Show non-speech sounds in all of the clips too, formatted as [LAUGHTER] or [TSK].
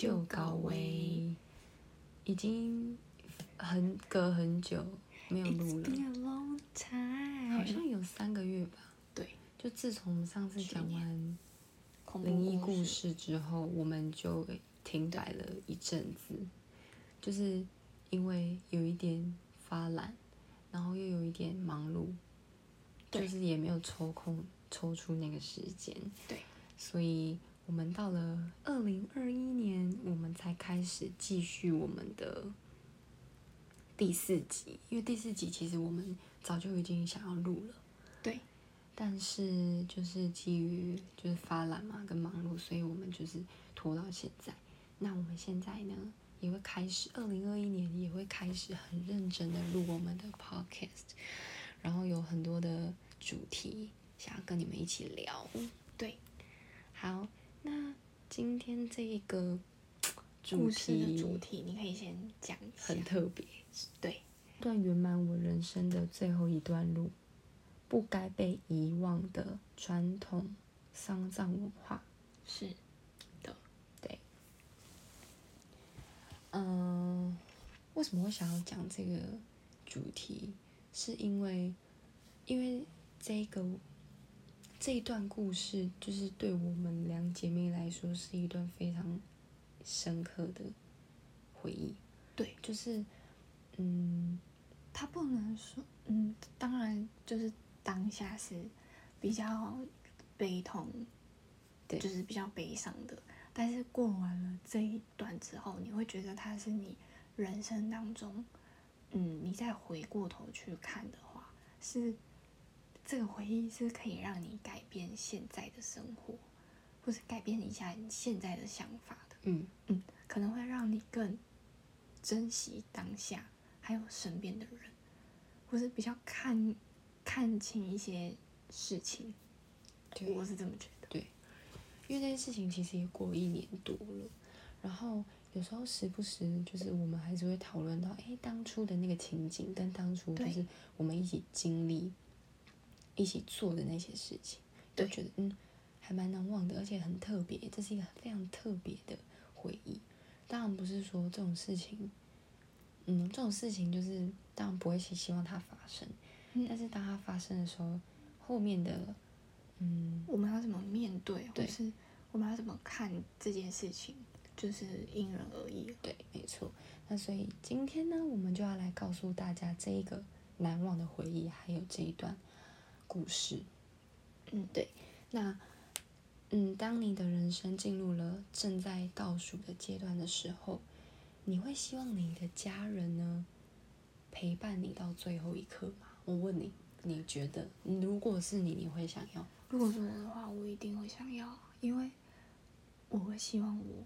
就搞喂，已经很隔很久没有 It's 录 been 了，a long time，好像有三个月吧。对。就自从我们上次讲完灵异故事之后，我们就停摆了一阵子，就是因为有一点发懒，然后又有一点忙碌，就是也没有抽空抽出那个时间，对，所以我们到了二零二一年，我们才开始继续我们的第四集，因为第四集其实我们早就已经想要录了。对但是就是基于就是发懒嘛跟忙碌，所以我们就是拖到现在。那我们现在呢也会开始，二零二一年也会开始很认真的录我们的 podcast，然后有很多的主题想要跟你们一起聊。对，好，那今天这一个主题主题你可以先讲一下很。特别，对，段圆满我人生的最后一段路，不该被遗忘的传统丧葬文化。是的，对，嗯，为什么会想要讲这个主题？是因为，因为这个这一段故事，就是对我们两姐妹来说，是一段非常深刻的回忆。对，就是，嗯，他不能说，嗯，当然就是当下是比较悲痛，对就是比较悲伤的。但是过完了这一段之后，你会觉得它是你人生当中，嗯，你再回过头去看的话，是这个回忆是可以让你改变现在的生活，或是改变一下你现在的想法的。嗯，嗯，可能会让你更珍惜当下，还有身边的人，或是比较看看清一些事情。对我是这么觉得。对因为这件事情其实也过一年多了，然后有时候时不时就是我们还是会讨论到，哎，当初的那个情景跟当初就是我们一起经历、一起做的那些事情，都觉得嗯还蛮难忘的，而且很特别，这是一个非常特别的回忆。当然不是说这种事情，嗯，这种事情就是当然不会希希望它发生，嗯但是当它发生的时候，后面的嗯我们要怎么面对，或对是我们要怎么看这件事情，就是因人而异。对，没错。那所以今天呢，我们就要来告诉大家这一个难忘的回忆，还有这一段故事。嗯，对。那，嗯，当你的人生进入了正在倒数的阶段的时候，你会希望你的家人呢陪伴你到最后一刻吗？我问你，你觉得如果是你，你会想要？如果是我的话，我一定会想要，因为我会希望我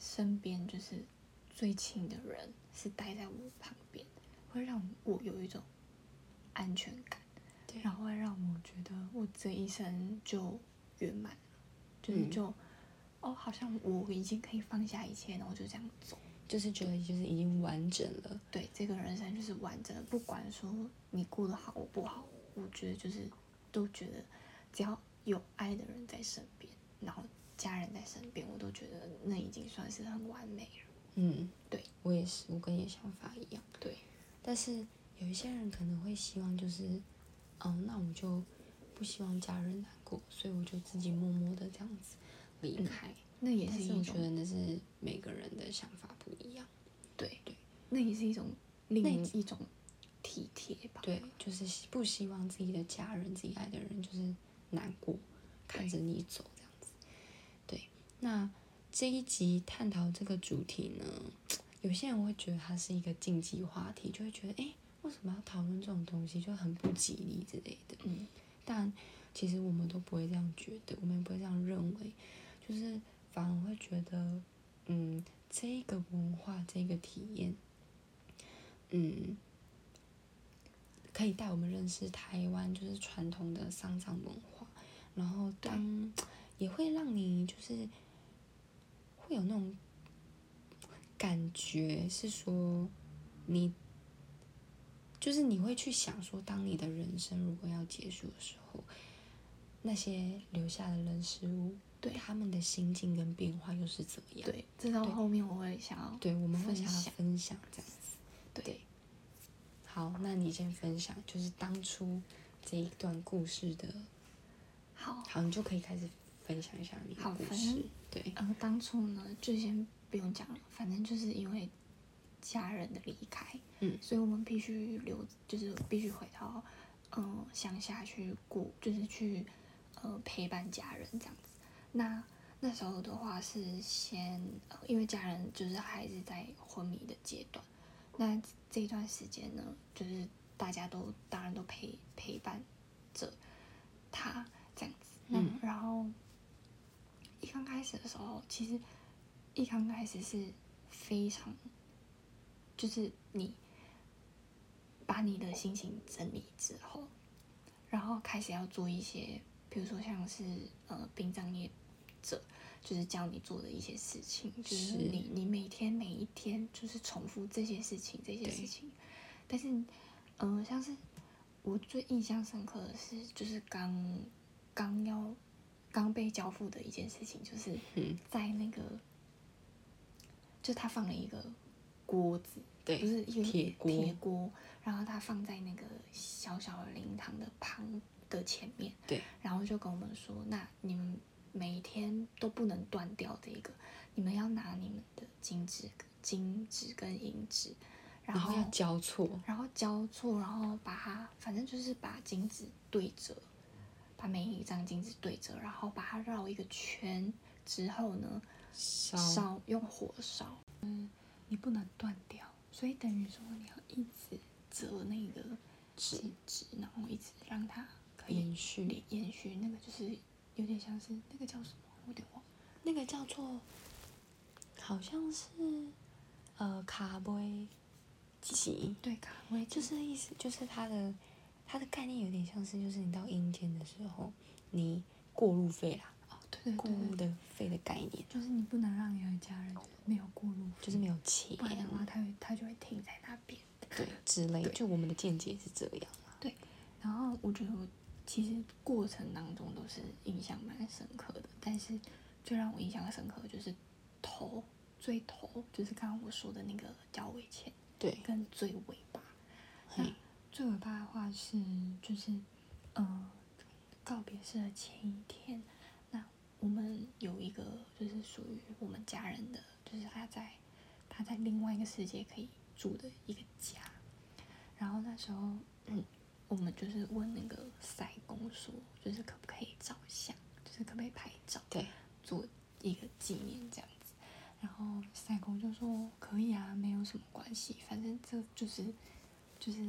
身边就是最亲的人是待在我旁边，会让我有一种安全感，对然后会让我觉得我这一生就圆满了，就是嗯就、哦，好像我已经可以放下一切，然后就这样走。就是觉得就是已经完整了。对，这个人生就是完整了，不管说你过得好或不好，我觉得就是都觉得只要有爱的人在身边，然后家人在身边，我都觉得那已经算是很完美了。嗯，对，我也是，我跟你的想法一样。对，但是有一些人可能会希望就是，嗯，那我就不希望家人难过，所以我就自己默默的这样子离开。那也是一种是我觉得那是每个人的想法不一样。对对，那也是一种另一种体贴吧。对，就是不希望自己的家人、自己爱的人就是难过，看着你走这样子。对，那这一集探讨这个主题呢，[TSK] 有些人会觉得它是一个禁忌话题，就会觉得，哎，为什么要讨论这种东西，就很不吉利之类的。嗯，但其实我们都不会这样觉得，我们也不会这样认为，就是反而会觉得，嗯，这个文化，这个体验，嗯，可以带我们认识台湾就是传统的丧葬文化，然后当也会让你就是会有那种感觉，是说你就是你会去想说，当你的人生如果要结束的时候，那些留下的人事物对他们的心境跟变化又是怎么样？对，这到后面我会想要对，我们会想要分享这样子。对好，那你先分享，就是当初这一段故事的，好，好，你就可以开始分享一下你的好故事反正。对，呃，当初呢，就先不用讲了，反正就是因为家人的离开，嗯。所以我们必须留，就是必须回到嗯乡下去过，就是去呃陪伴家人这样子。那那时候的话是先呃，因为家人就是还是在昏迷的阶段，那这一段时间呢，就是大家都当然都陪陪伴着他这样子，嗯。然后一刚开始的时候，其实一刚开始是非常，就是你把你的心情整理之后，然后开始要做一些，比如说像是呃殡葬业者，就是教你做的一些事情，就是是你你每天每一天就是重复这些事情这些事情，但是嗯、呃像是我最印象深刻的是，就是刚刚要刚被交付的一件事情，就是嗯。在那个，就他放了一个锅子，对不是一个铁锅。铁锅，然后他放在那个小小的灵堂的旁的前面，对，然后就跟我们说，那你们每天都不能断掉这个，你们要拿你们的金纸、金纸跟银纸，然后要交错，然后交错，然后把它，反正就是把金子对折，把每一张金子对折，然后把它绕一个圈之后呢，烧烧。用火烧，嗯，你不能断掉，所以等于说你要一直折那个纸纸，然后一直让它可以延续，延续，那个就是有点像是那个叫什么，我有点忘，那个叫做，好像是呃卡杯吉，对，卡位就是意思就是它的它的概念有点像是，就是你到阴间的时候，你过路费啦，哦，对对过对对，路的费的概念，就是你不能让你的家人就是没有过路费，就是没有钱不然的话，他会他就会停在那边。[LAUGHS] 对之类的，对就我们的见解是这样啊。然后我觉得我其实过程当中都是印象蛮深刻的，但是最让我印象深刻的就是头最头，就是刚刚我说的那个交尾前对，跟最尾巴。那嘿最尾巴的话是就是呃告别式的前一天，那我们有一个就是属于我们家人的，就是他在他在另外一个世界可以住的一个家。然后那时候，嗯，我们就是问那个塞公说，就是可不可以照相，就是可不可以拍照，对，做一个纪念这样子。然后塞公就说可以啊，没有什么关系，反正这就是就是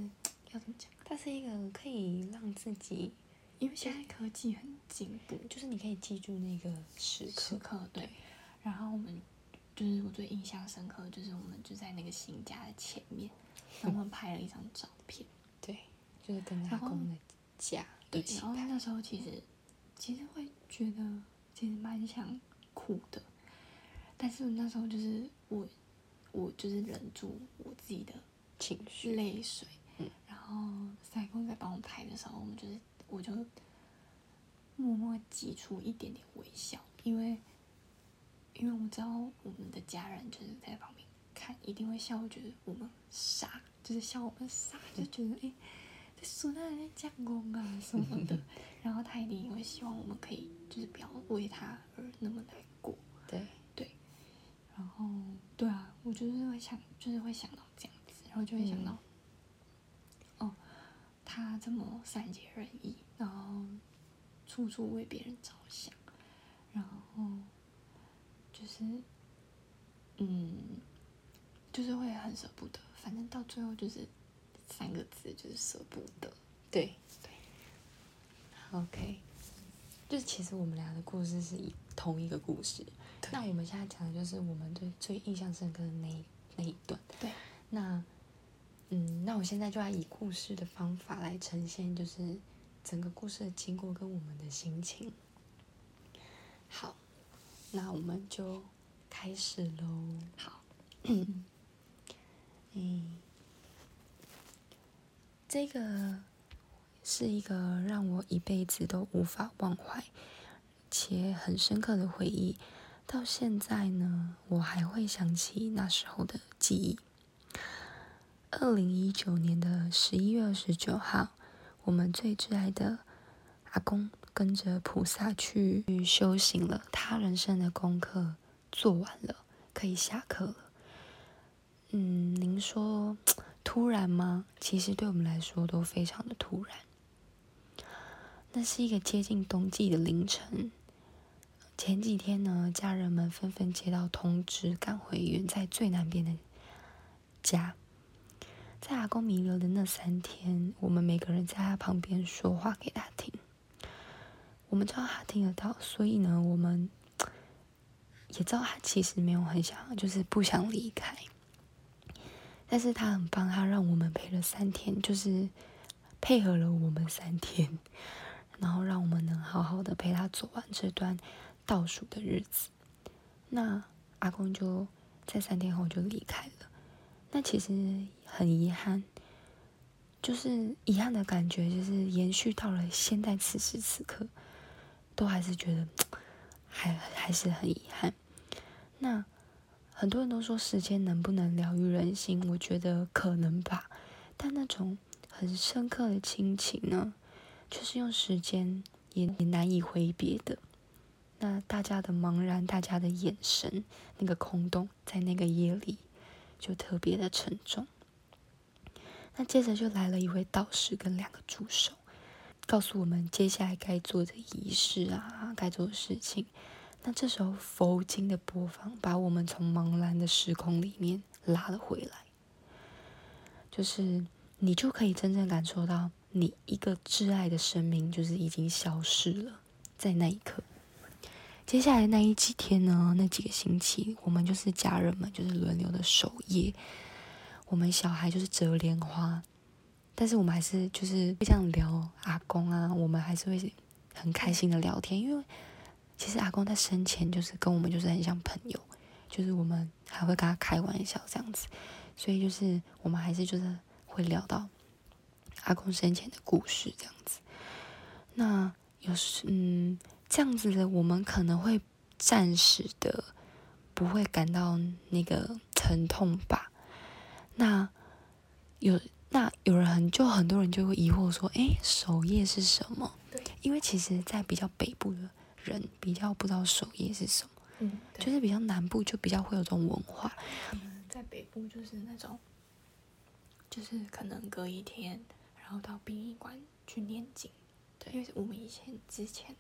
要怎么讲？它是一个可以让自己，因为现在科技很进步，就是你可以记住那个时刻，时刻对。然后我们就是我最印象深刻，就是我们就在那个新家的前面，[LAUGHS] 然后我们拍了一张照片。对，就是跟阿然后公的家对一，起拍，然后那时候其实其实会觉得其实蛮想哭的，但是那时候就是我我就是忍住我自己的情绪，泪水，后塞公在帮我拍的时候，我们就是我就默默挤出一点点微笑，因为因为我知道我们的家人就是在旁边看，一定会笑，觉得我们傻，就是笑我们傻，就觉得哎。诶这孙子在讲公啊什么的，[LAUGHS] 然后他一定也会希望我们可以就是不要为他而那么难过，对。对，然后对啊，我就是会想，就是会想到这样子，然后就会想到，哦，他这么善解人意，然后处处为别人着想，然后就是，嗯，就是会很舍不得，反正到最后就是三个字，就是舍不得。对，对，OK，就是其实我们俩的故事是一同一个故事，那我们现在讲的就是我们最最印象深刻的那一那一段。对，那，嗯，那我现在就要以故事的方法来呈现，就是整个故事的经过跟我们的心情。好，那我们就开始喽。好，[COUGHS] 嗯，这个是一个让我一辈子都无法忘怀，且很深刻的回忆。到现在呢，我还会想起那时候的记忆。二零一九年的十一月二十九号，我们最挚爱的阿公跟着菩萨去修行了，他人生的功课做完了，可以下课了。嗯，您说 [TSK] 突然吗？其实对我们来说都非常的突然。那是一个接近冬季的凌晨。前几天呢，家人们纷纷接到通知，赶回远在最南边的家。在阿公弥留的那三天，我们每个人在他旁边说话给他听。我们知道他听得到，所以呢，我们 [TSK] 也知道他其实没有很想，就是不想离开。但是他很棒，他让我们陪了三天，就是配合了我们三天，[LAUGHS] 然后让我们能好好的陪他走完这段。倒数的日子，那阿公就在三天后就离开了。那其实很遗憾，就是遗憾的感觉，就是延续到了现在此时此刻，都还是觉得还还是很遗憾。那很多人都说时间能不能疗愈人心？我觉得可能吧，但那种很深刻的亲情呢，却是用时间也也难以挥别的。那大家的茫然，大家的眼神，那个空洞，在那个夜里就特别的沉重。那接着就来了一位道士跟两个助手，告诉我们接下来该做的仪式啊，该做的事情。那这时候佛经的播放，把我们从茫然的时空里面拉了回来，就是你就可以真正感受到，你一个挚爱的生命，就是已经消失了，在那一刻。接下来那一几天呢，那几个星期，我们就是家人们就是轮流的守夜，我们小孩就是折莲花，但是我们还是就是会这样聊阿公啊，我们还是会很开心的聊天，因为其实阿公在生前就是跟我们就是很像朋友，就是我们还会跟他开玩笑这样子，所以就是我们还是就是会聊到阿公生前的故事这样子，那有时嗯。这样子的，我们可能会暂时的不会感到那个疼痛吧。那有那有人很就很多人就会疑惑说：“哎，守夜是什么？”对，因为其实，在比较北部的人比较不知道守夜是什么。嗯，就是比较南部就比较会有这种文化。嗯，在北部就是那种，就是可能隔一天，然后到殡仪馆去念经。对，因为我们以前之前。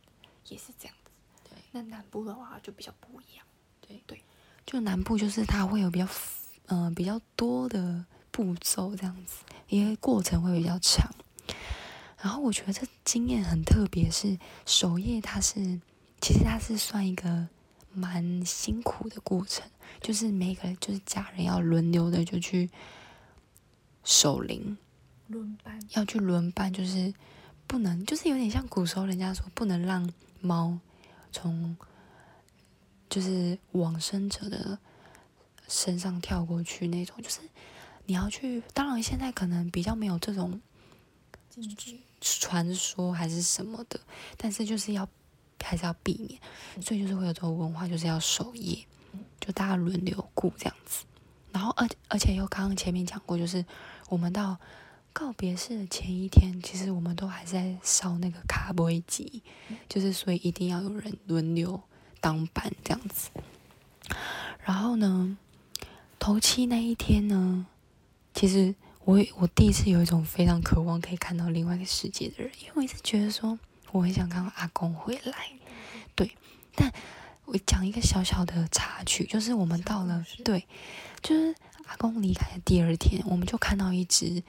也是这样子，对。那南部的话就比较不一样，对对。就南部就是它会有比较，嗯，比较多的步骤这样子，因为过程会比较长。然后我觉得这经验很特别，是守夜，它是其实它是算一个蛮辛苦的过程，就是每个就是家人要轮流的就去守灵，轮班要去轮班，就是不能，就是有点像古时候人家说不能让。猫从就是往生者的身上跳过去那种，就是你要去。当然，现在可能比较没有这种传说还是什么的，但是就是要还是要避免。所以就是会有这种文化，就是要守夜，就大家轮流顾这样子。然后，而而且又刚刚前面讲过，就是我们到。告别式的前一天，其实我们都还在烧那个卡波机，就是所以一定要有人轮流当班这样子。然后呢，头七那一天呢，其实我我第一次有一种非常渴望可以看到另外一个世界的人，因为我一直觉得说我很想看到阿公回来。对，但我讲一个小小的插曲，就是我们到了，对，就是阿公离开的第二天，我们就看到一只。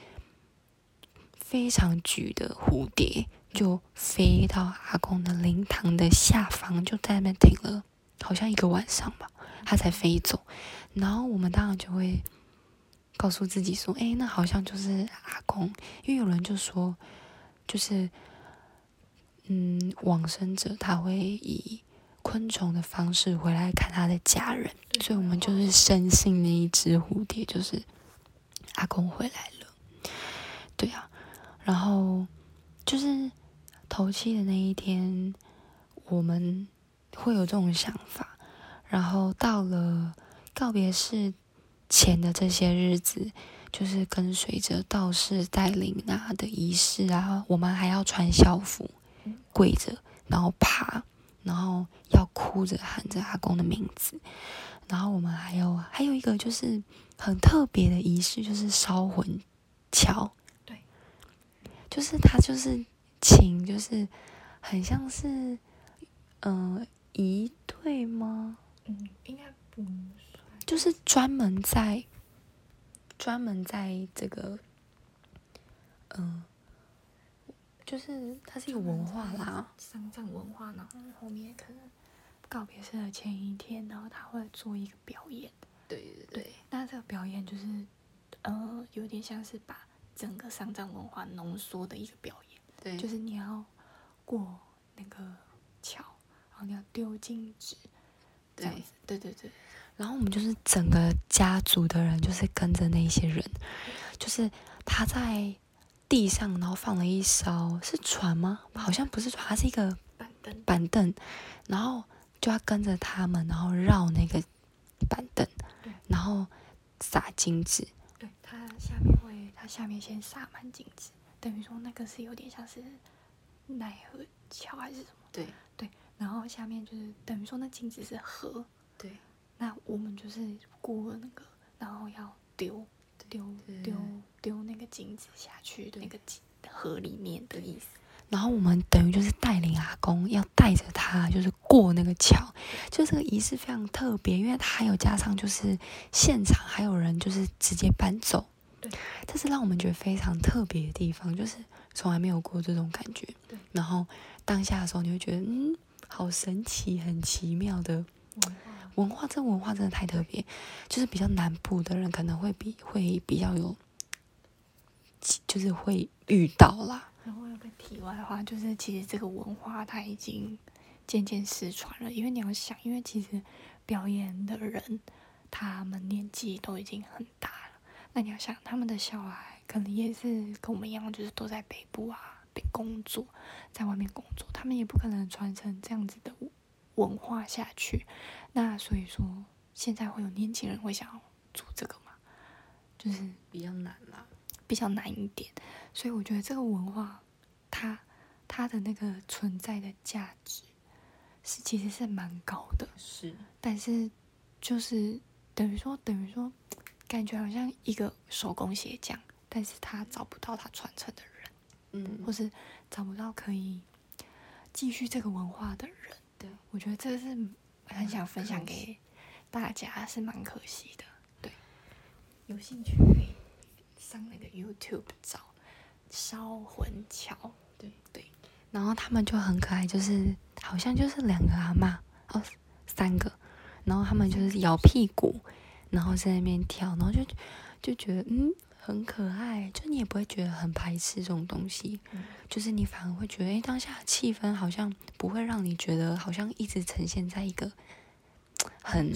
非常橘的蝴蝶就飞到阿公的灵堂的下方，就在那边停了，好像一个晚上吧，它才飞走。然后我们当然就会告诉自己说：“哎，那好像就是阿公。”因为有人就说，就是嗯，往生者他会以昆虫的方式回来看他的家人，所以我们就是深信那一只蝴蝶就是阿公回来了。对啊。然后就是头七的那一天，我们会有这种想法，然后到了告别式前的这些日子，就是跟随着道士带领啊的仪式啊，我们还要穿校服，跪着，然后爬，然后要哭着喊着阿公的名字，然后我们还有还有一个就是很特别的仪式，就是烧魂桥，对，就是他就是请，就是很像是。嗯，一对吗？嗯，应该不算。就是专门在，专门在这个，嗯，就是它是一个文化啦，丧葬文化，然后后面可能告别式的前一天，然后他会做一个表演。对对对。那这个表演就是，呃，有点像是把整个丧葬文化浓缩的一个表演。对。就是你要过那个桥。然后你要丢金纸，这样子，对对对。然后我们就是整个家族的人，就是跟着那些人，就是他在地上，然后放了一艘是船吗？好像不是船，它是一个板凳。板凳，然后就要跟着他们，然后绕那个板凳，然后撒金子。对，它下面会，它下面先撒满金子，等于说那个是有点像是奈何桥还是什么？对对。然后下面就是等于说那镜子是河，对，那我们就是过那个，然后要丢丢丢丢那个镜子下去那个河里面的意思。然后我们等于就是带领阿公，要带着他就是过那个桥，就这个仪式非常特别，因为它还有加上就是现场还有人就是直接搬走，对，这是让我们觉得非常特别的地方，就是从来没有过这种感觉。对，然后当下的时候你会觉得嗯。好神奇，很奇妙的文化，这文化真的太特别。就是比较南部的人可能会比会比较有，就是会遇到啦。然后有个题外话，就是其实这个文化它已经渐渐失传了，因为你要想，因为其实表演的人他们年纪都已经很大了，那你要想他们的小孩可能也是跟我们一样，就是都在北部啊。工作，在外面工作，他们也不可能传承这样子的文化下去。那所以说，现在会有年轻人会想要做这个吗？就是比较难啦，比较难一点。所以我觉得这个文化，它它的那个存在的价值是其实是蛮高的。是，但是就是等于说，等于说，感觉好像一个手工鞋匠，但是他找不到他传承的人。嗯，或是找不到可以继续这个文化的人，对我觉得这个是很想分享给大家，是蛮可惜的。对，有兴趣可以上那个 YouTube 找烧魂桥。对对，然后他们就很可爱，就是好像就是两个阿妈哦，三个，然后他们就是摇屁股，然后在那边跳，然后就就觉得嗯。很可爱，就你也不会觉得很排斥这种东西，就是你反而会觉得，哎，当下气氛好像不会让你觉得好像一直呈现在一个很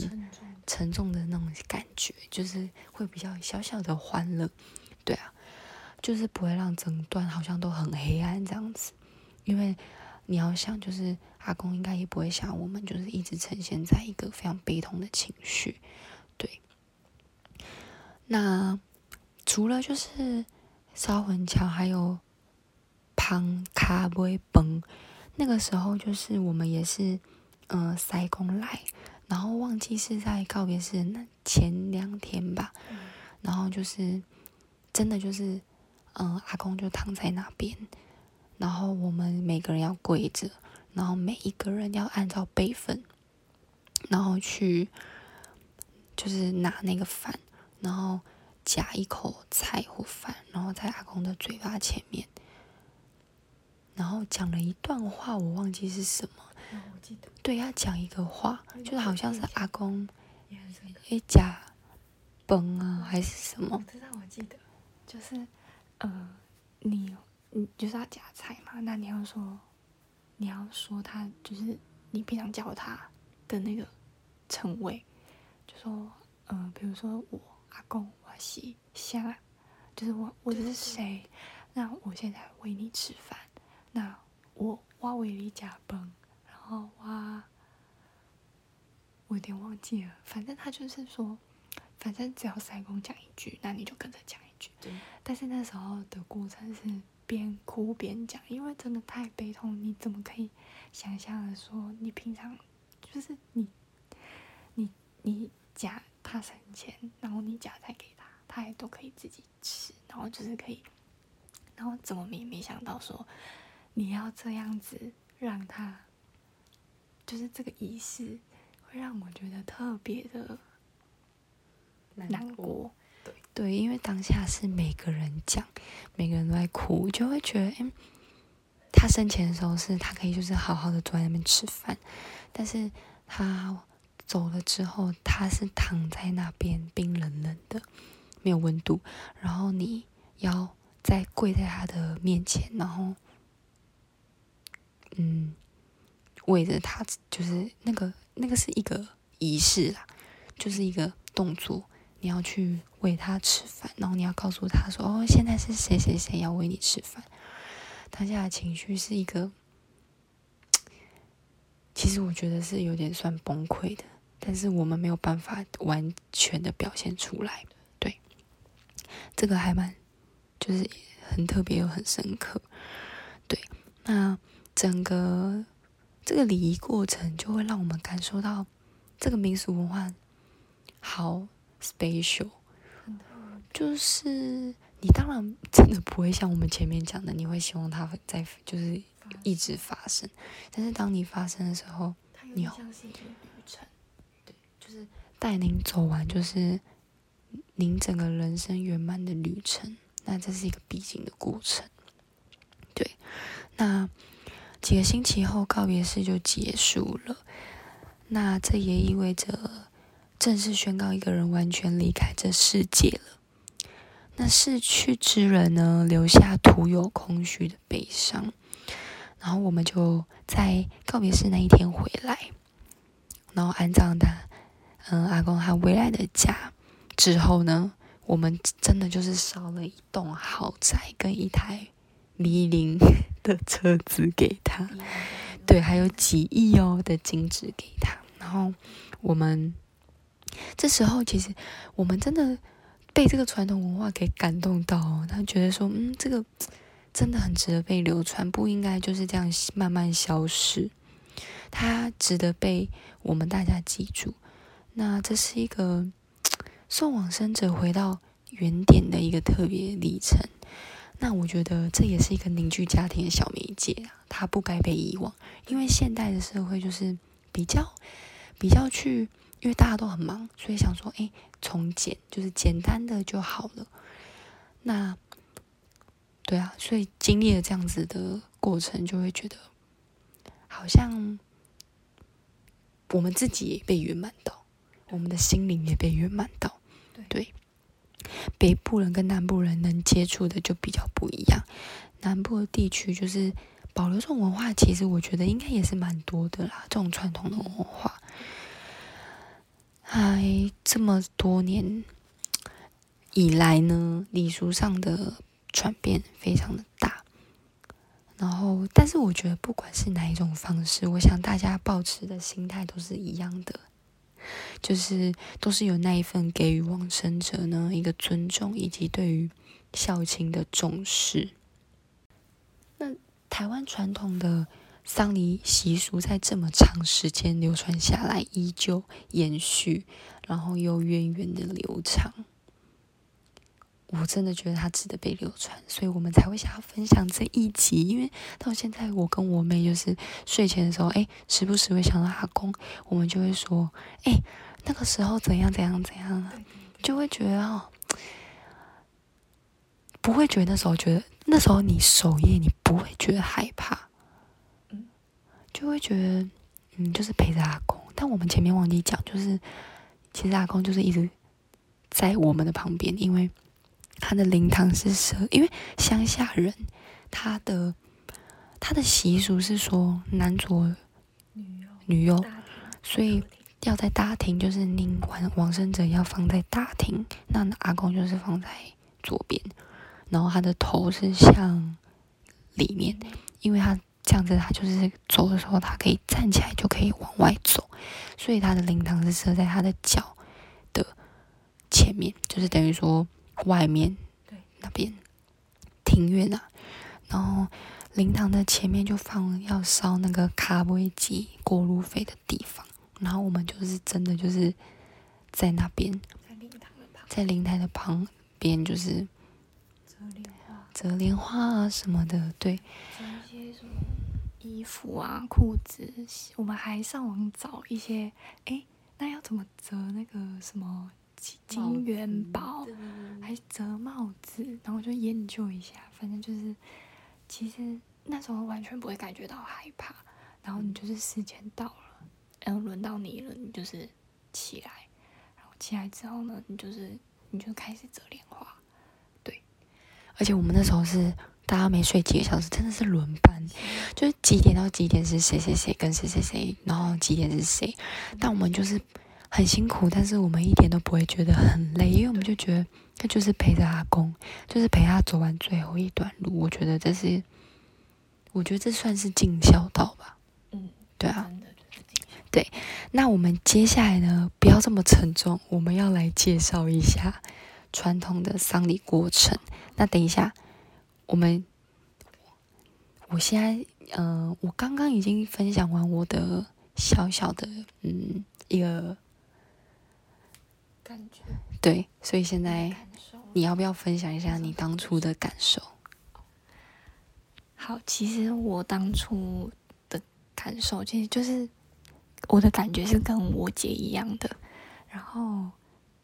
沉重的那种感觉，就是会比较小小的欢乐，对啊，就是不会让整段好像都很黑暗这样子，因为你要想，就是阿公应该也不会想我们就是一直呈现在一个非常悲痛的情绪，对，那。除了就是烧魂桥，还有旁卡威崩，那个时候就是我们也是，嗯，塞公来，然后忘记是在告别式那前两天吧，然后就是真的就是，嗯，阿公就躺在那边，然后我们每个人要跪着，然后每一个人要按照辈分，然后去就是拿那个饭，然后。夹一口菜或饭，然后在阿公的嘴巴前面，然后讲了一段话，我忘记是什么。我记得。对，要讲一个话，就是好像是阿公，诶，夹崩啊，还是什么？我知道，我记得，就是呃，你你就是要夹菜嘛，那你要说，你要说他就是你平常叫他的那个称谓，就说呃，比如说我阿公。西下，就是我，我是谁？那我现在喂你吃饭，那我我喂你加崩，然后候哇，我有点忘记了，反正他就是说，反正只要塞公讲一句，那你就跟着讲一句。对。但是那时候的过程是边哭边讲，因为真的太悲痛，你怎么可以想象的说，你平常就是你，你你夹他生前，然后你夹菜给他，他也都可以自己吃，然后就是可以，然后怎么没没想到说，你要这样子让他，就是这个仪式会让我觉得特别的难过。对，因为当下是每个人讲，每个人都在哭，就会觉得，哎，他生前的时候是他可以就是好好的坐在那边吃饭，但是他走了之后，他是躺在那边冰冷冷的，没有温度，然后你要再跪在他的面前，然后，嗯，围着他，就是那个那个是一个仪式啦，就是一个动作。你要去喂他吃饭，然后你要告诉他说：“哦，现在是谁谁谁要喂你吃饭。”当下的情绪是一个，其实我觉得是有点算崩溃的，但是我们没有办法完全的表现出来。对，这个还蛮，就是很特别又很深刻。对，那整个这个礼仪过程就会让我们感受到这个民俗文化好。special，就是你当然真的不会像我们前面讲的，你会希望它在就是一直发生，但是当你发生的时候，你像是一个旅程，对，就是带您走完，就是您整个人生圆满的旅程。那这是一个必经的过程，对。那几个星期后告别式就结束了，那这也意味着。正式宣告一个人完全离开这世界了。那逝去之人呢，留下徒有空虚的悲伤。然后我们就在告别式那一天回来，然后安葬他，嗯，阿公他未来的家之后呢，我们真的就是烧了一栋豪宅跟一台李林 [LAUGHS] 的车子给他，对，还有几亿哦的金子给他。然后我们。这时候，其实我们真的被这个传统文化给感动到，哦他觉得说，嗯，这个真的很值得被流传，不应该就是这样慢慢消失，它值得被我们大家记住。那这是一个送往生者回到原点的一个特别历程。那我觉得这也是一个凝聚家庭的小媒介啊，它不该被遗忘，因为现代的社会就是比较比较去。因为大家都很忙，所以想说，哎，从简就是简单的就好了。那，对啊，所以经历了这样子的过程，就会觉得好像我们自己也被圆满到，我们的心灵也被圆满到。对，北部人跟南部人能接触的就比较不一样。南部的地区就是保留这种文化，其实我觉得应该也是蛮多的啦，这种传统的文化。还这么多年以来呢，礼俗上的转变非常的大。然后，但是我觉得不管是哪一种方式，我想大家保持的心态都是一样的，就是都是有那一份给予往生者呢一个尊重，以及对于孝亲的重视。那台湾传统的。丧礼习俗在这么长时间流传下来，依旧延续，然后又源远的流长。我真的觉得它值得被流传，所以我们才会想要分享这一集。因为到现在，我跟我妹就是睡前的时候，哎，时不时会想到阿公，我们就会说，哎，那个时候怎样怎样怎样，就会觉得哦，不会觉得那时候觉得那时候你守夜，你不会觉得害怕。嗯就会觉得，嗯，就是陪着阿公。但我们前面忘记讲，就是其实阿公就是一直在我们的旁边，因为他的灵堂是设，因为乡下人他的他的习俗是说男左女右，所以要在大厅，就是您往往生者要放在大厅，那阿公就是放在左边，然后他的头是向里面，因为他。这样子，他就是走的时候，他可以站起来就可以往外走，所以他的灵堂是设在他的脚的前面，就是等于说外面对。那边庭院啊，然后灵堂的前面就放要烧那个咖啡机过路费的地方，然后我们就是真的就是在那边，在灵堂的旁。在灵台的旁边就是折莲花，折莲花啊什么的，对，折一些什么衣服啊、裤子，我们还上网找一些，哎，那要怎么折那个什么金金元宝？还折帽子，然后就研究一下，反正就是，其实那时候完全不会感觉到害怕，然后你就是时间到了，然后，轮到你了，你就是起来，然后起来之后呢，你就是你就开始折莲花，对。而且我们那时候是大家没睡几个小时，真的是轮班，[LAUGHS] 就是几点到几点是谁谁谁跟谁谁谁，然后几点是谁，但我们就是很辛苦，但是我们一点都不会觉得很累，因为我们就觉得那就是陪着阿公，就是陪他走完最后一段路。我觉得这是，我觉得这算是尽孝道吧。嗯，对啊，真的就是这样。那我们接下来呢，不要这么沉重，我们要来介绍一下传统的丧礼过程。那等一下，我们，我现在，嗯、我刚刚已经分享完我的小小的，嗯，一个感觉对，所以现在。你要不要分享一下你当初的感受？好，其实我当初的感受，其实就是我的感觉是跟我姐一样的，然后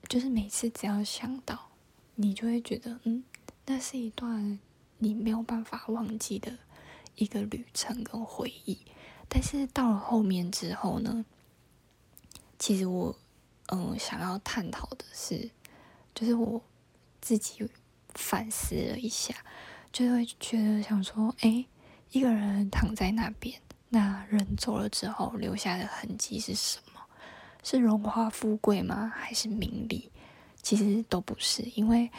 就是每次只要想到，你就会觉得，嗯，那是一段你没有办法忘记的一个旅程跟回忆。但是到了后面之后呢，其实我嗯想要探讨的是，就是我自己反思了一下，就会觉得想说，哎，一个人躺在那边，那人走了之后留下的痕迹是什么？是荣华富贵吗？还是名利？其实都不是，因为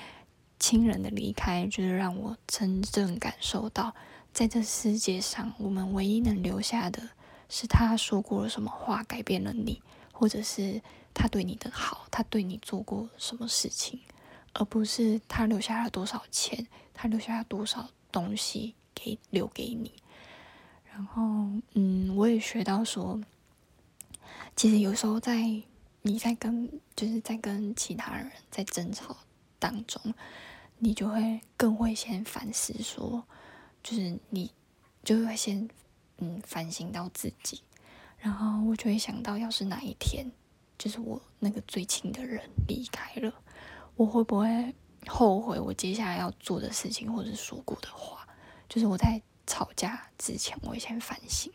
亲人的离开，就是让我真正感受到，在这世界上，我们唯一能留下的是他说过了什么话改变了你，或者是他对你的好，他对你做过什么事情，而不是他留下了多少钱，他留下了多少东西给留给你。然后，嗯，我也学到说，其实有时候在你在跟就是在跟其他人在争吵当中，你就会更会先反思说，就是你就会先嗯反省到自己，然后我就会想到，要是哪一天就是我那个最亲的人离开了，我会不会后悔我接下来要做的事情或者说过的话？就是我在吵架之前，我会先反省，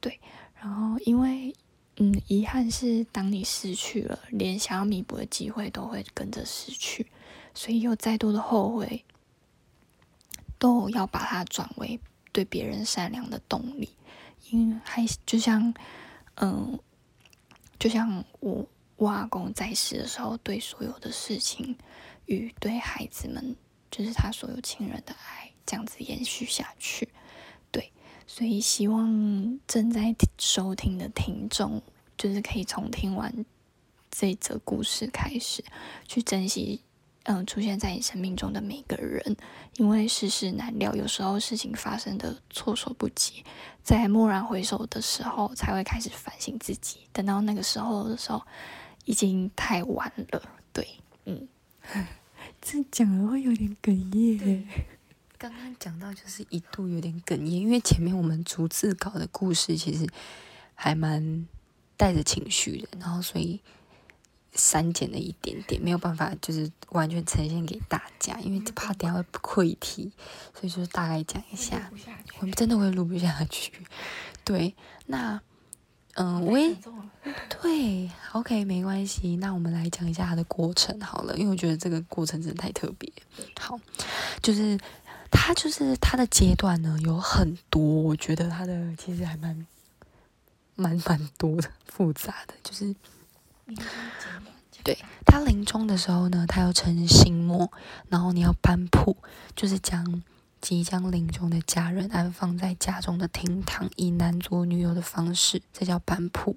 对，然后因为嗯，遗憾是当你失去了，连想要弥补的机会都会跟着失去，所以有再多的后悔，都要把它转为对别人善良的动力，因为还就像嗯，就像我我阿公在世的时候，对所有的事情与对孩子们，就是他所有亲人的爱，这样子延续下去。对，所以希望正在收听的听众，就是可以从听完这则故事开始，去珍惜，嗯、出现在你生命中的每个人，因为世事难料，有时候事情发生的措手不及，在蓦然回首的时候，才会开始反省自己。等到那个时候的时候，已经太晚了。对，嗯，[LAUGHS] 这讲了会有点哽咽。[LAUGHS] 刚刚讲到就是一度有点哽咽，因为前面我们逐字稿的故事其实还蛮带着情绪的，然后所以删减了一点点，没有办法就是完全呈现给大家，因为怕等下会溃题，所以就是大概讲一下，我们真的会录不下去。对，那嗯，我也对，OK，没关系。那我们来讲一下它的过程好了，因为我觉得这个过程真的太特别。好，就是它就是它的阶段呢有很多，我觉得它的其实还蛮蛮蛮多的，复杂的。就是对他临终的时候呢，他要称心墨，然后你要颁布，就是将即将临终的家人安放在家中的厅堂，以男左女右的方式，这叫板铺。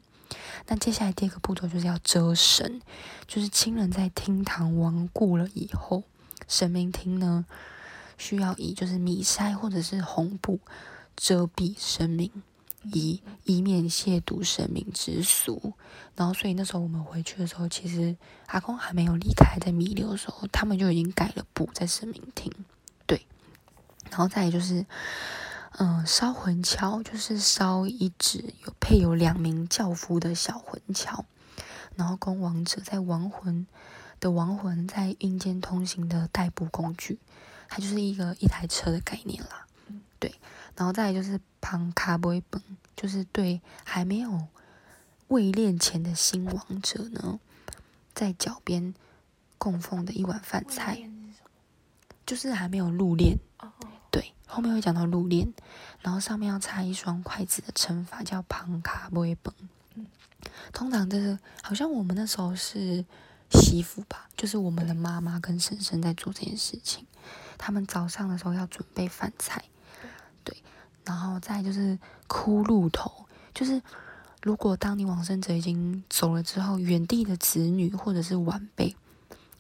那接下来第二个步骤就是要遮神，就是亲人在厅堂亡故了以后，神明厅呢需要以就是米筛或者是红布遮蔽神明，以以免亵渎神明之俗。然后所以那时候我们回去的时候，其实阿公还没有离开，在弥留的时候，他们就已经改了布在神明厅。对，然后再就是。嗯，烧魂桥就是烧一只有配有两名轿夫的小魂桥，然后供亡者在亡魂的亡魂在阴间通行的代步工具，它就是一个一台车的概念啦。对，然后再就是旁卡布本，就是对还没有未练前的新王者呢，在脚边供奉的一碗饭菜，就是还没有入殓。对，后面会讲到入殓，然后上面要插一双筷子的称法叫旁卡威本。通常就是好像我们那时候是媳妇吧，就是我们的妈妈跟婶婶在做这件事情。他们早上的时候要准备饭菜，对，然后再就是哭路头，就是如果当你往生者已经走了之后，原地的子女或者是晚辈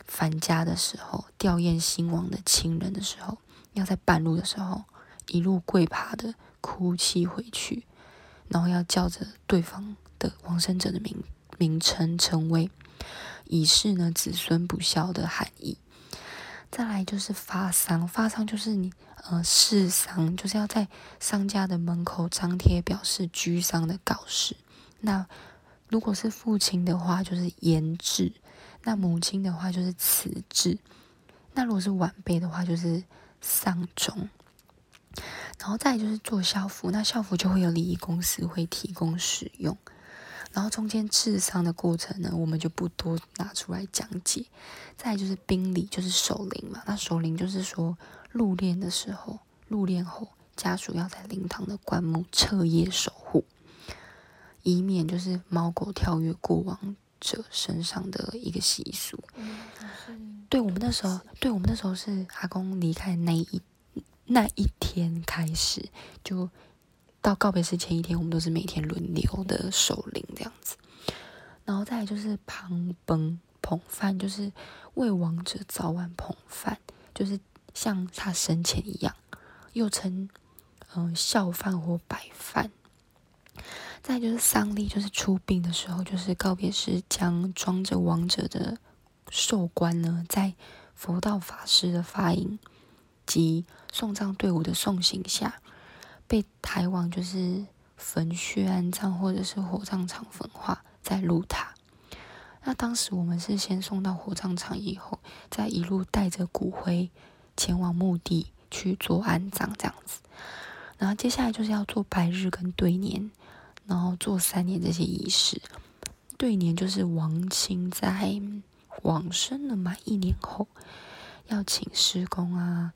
返家的时候，吊唁新亡的亲人的时候。要在半路的时候，一路跪爬的哭泣回去，然后要叫着对方的亡生者的名名称称谓，以示呢子孙不孝的含义。再来就是发丧，发丧就是你呃示丧，就是要在商家的门口张贴表示居丧的告示。那如果是父亲的话，就是言志；那母亲的话就是辞志；那如果是晚辈的话，就是。丧钟，然后再就是做校服，那校服就会有礼仪公司会提供使用。然后中间治丧的过程呢，我们就不多拿出来讲解。再就是宾礼，就是守灵嘛。那守灵就是说入殓的时候，入殓后家属要在灵堂的棺木彻夜守护，以免就是猫狗跳跃过往者身上的一个习俗。对我们那时候，对我们那时候是阿公离开那一那一天开始，就到告别式前一天，我们都是每天轮流的守灵这样子。然后再来就是旁崩捧饭，就是为亡者早晚捧饭，就是像他生前一样，又称嗯孝饭或白饭。再就是丧礼，就是出殡的时候，就是告别式将装着亡者的。寿官呢，在佛道法师的发引及送葬队伍的送行下，被抬往就是坟穴安葬，或者是火葬场焚化，在路塔。那当时我们是先送到火葬场，以后再一路带着骨灰前往墓地去做安葬，这样子。然后接下来就是要做白日跟对年，然后做三年这些仪式。对年就是亡亲在。往生了满一年后，要请师公啊、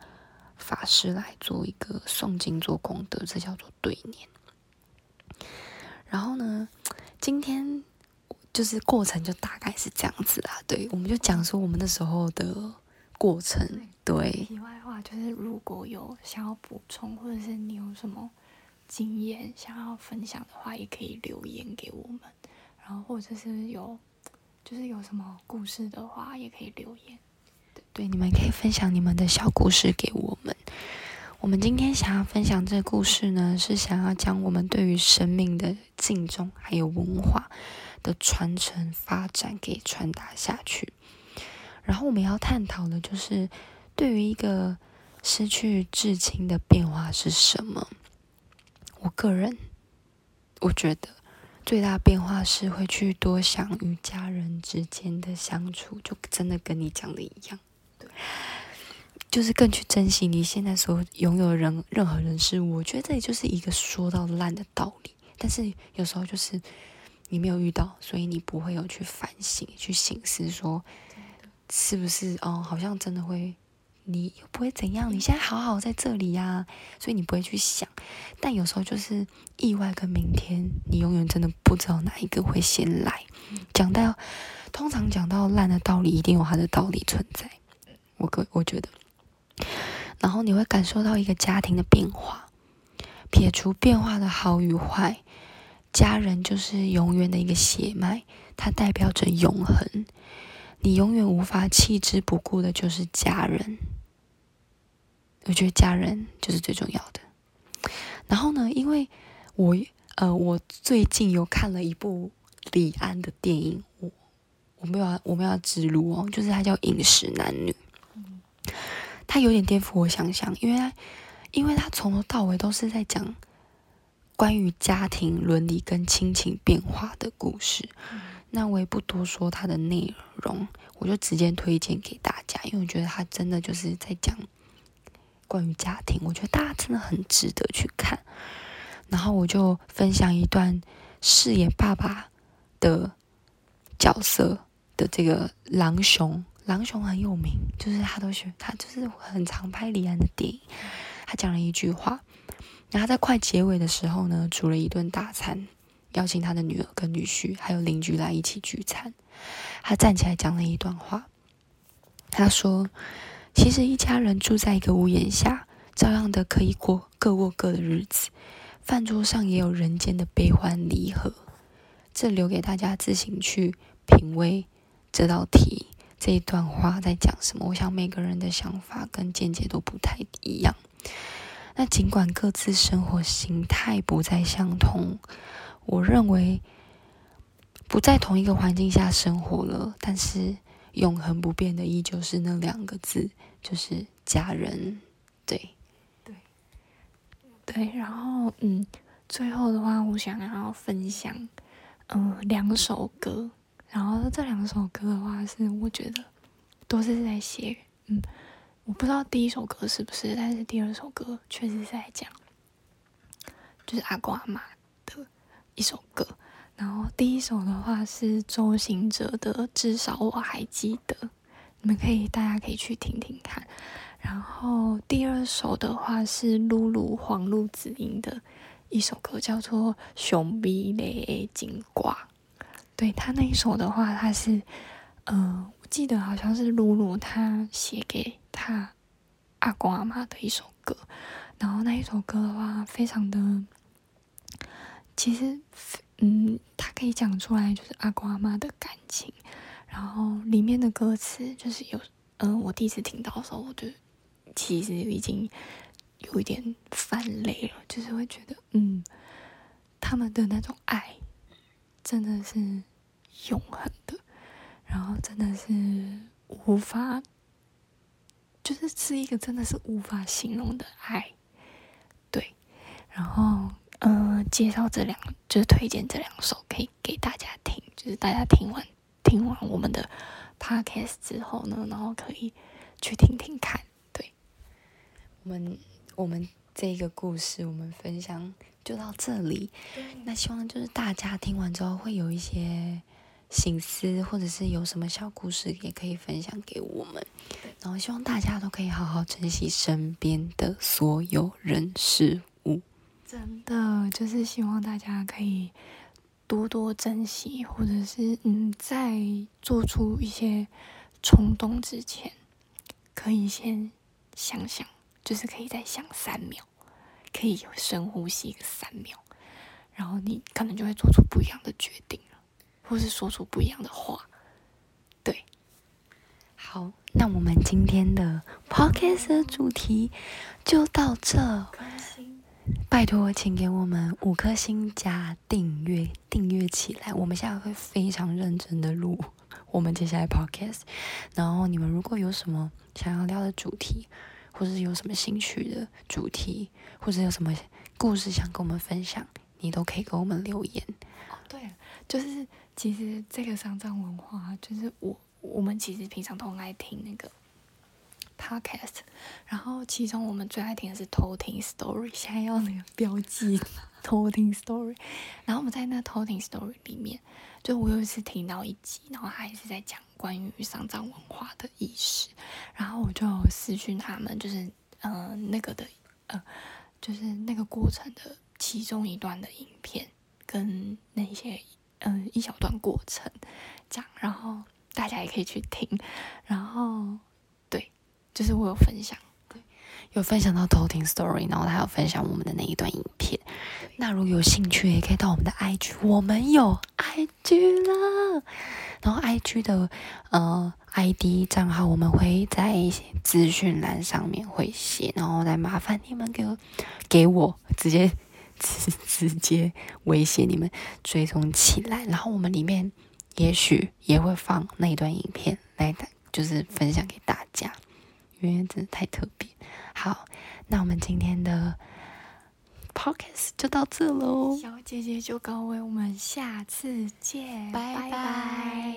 法师来做一个诵经做功德，这叫做对年。然后呢，今天就是过程就大概是这样子啊。对，我们就讲说我们那时候的过程。对。题外话就是，如果有想要补充，或者是你有什么经验想要分享的话，也可以留言给我们。然后或者是有。就是有什么故事的话，也可以留言。对，你们可以分享你们的小故事给我们。我们今天想要分享这个故事呢，是想要将我们对于生命的敬重，还有文化的传承发展给传达下去。然后我们要探讨的就是，对于一个失去至亲的变化是什么？我个人，我觉得。最大变化是会去多想与家人之间的相处，就真的跟你讲的一样，对，就是更去珍惜你现在所拥有的人任何人事物。我觉得这里就是一个说到烂的道理，但是有时候就是你没有遇到，所以你不会有去反省、去醒思，说是不是哦，好像真的会。你又不会怎样，你现在好好在这里呀，所以你不会去想。但有时候就是意外跟明天，你永远真的不知道哪一个会先来。讲到，通常讲到烂的道理，一定有它的道理存在。我个我觉得，然后你会感受到一个家庭的变化。撇除变化的好与坏，家人就是永远的一个血脉，它代表着永恒。你永远无法弃之不顾的，就是家人。我觉得家人就是最重要的。然后呢，因为我呃，我最近有看了一部李安的电影，我我没有我们要植入哦，就是它叫《饮食男女》，它有点颠覆我想象，因为因为它从头到尾都是在讲关于家庭伦理跟亲情变化的故事。那我也不多说它的内容，我就直接推荐给大家，因为我觉得它真的就是在讲。关于家庭，我觉得大家真的很值得去看。然后我就分享一段饰演爸爸的角色的这个狼熊，狼熊很有名，就是他都选他就是很常拍李安的电影。他讲了一句话，然后在快结尾的时候呢，煮了一顿大餐，邀请他的女儿跟女婿还有邻居来一起聚餐。他站起来讲了一段话，他说。其实一家人住在一个屋檐下，照样的可以过各过各的日子。饭桌上也有人间的悲欢离合，这留给大家自行去品味这道题这一段话在讲什么。我想每个人的想法跟见解都不太一样。那尽管各自生活形态不再相同，我认为不在同一个环境下生活了，但是。永恒不变的依旧是那两个字，就是家人。对，对，对。然后，嗯，最后的话，我想要分享，嗯，两首歌。然后这两首歌的话，是我觉得都是在写，嗯，我不知道第一首歌是不是，但是第二首歌确实是在讲，就是阿公阿妈的一首歌。然后第一首的话是周行哲的《至少我还记得》，你们可以大家可以去听听看。然后第二首的话是露露黄露子音的一首歌，叫做《熊逼雷金瓜》。对他那一首的话，他是，嗯，我记得好像是露露他写给他阿公阿妈的一首歌。然后那一首歌的话，非常的，其实。嗯，他可以讲出来，就是阿公阿妈的感情，然后里面的歌词就是有，嗯，我第一次听到的时候，我就其实已经有一点泛泪了，就是会觉得，嗯，他们的那种爱真的是永恒的，然后真的是无法，就是是一个真的是无法形容的爱，对，然后。嗯，介绍这两，就是推荐这两首，可以给大家听。就是大家听完听完我们的 podcast 之后呢，然后可以去听听看。对，我们我们这个故事，我们分享就到这里。那希望就是大家听完之后会有一些醒思，或者是有什么小故事，也可以分享给我们。然后希望大家都可以好好珍惜身边的所有人事物。真的就是希望大家可以多多珍惜，或者是嗯，在做出一些冲动之前，可以先想想，就是可以再想三秒，可以深呼吸个三秒，然后你可能就会做出不一样的决定了，或是说出不一样的话。对，好，那我们今天的 podcast 主题就到这。拜托，请给我们五颗星加订阅，订阅起来。我们现在会非常认真的录 [LAUGHS] 我们接下来 podcast。然后你们如果有什么想要聊的主题，或者是有什么兴趣的主题，或者有什么故事想跟我们分享，你都可以给我们留言。哦，对，就是其实这个丧葬文化，就是我我们其实平常都很爱听那个。Podcast，然后其中我们最爱听的是偷听 Story，现在要那个标记 [LAUGHS] 偷听 Story。然后我们在那偷听 Story 里面，就我有一次听到一集，然后还是在讲关于丧葬文化的意识，然后我就私讯他们，就是嗯那个的呃，就是那个过程的其中一段的影片跟那些嗯一小段过程讲，然后大家也可以去听，然后。就是我有分享，对，有分享到偷听 story，然后他有分享我们的那一段影片。那如果有兴趣，也可以到我们的 IG，我们有 IG 了。然后 IG 的呃 ID 账号我们会在资讯栏上面会写，然后再麻烦你们给我给我直接直直接威胁你们追踪起来，然后我们里面也许也会放那一段影片来，就是分享给大家。因为真的太特别。好，那我们今天的 pocket 就到这喽。小姐姐就告慰，我们下次见，拜拜。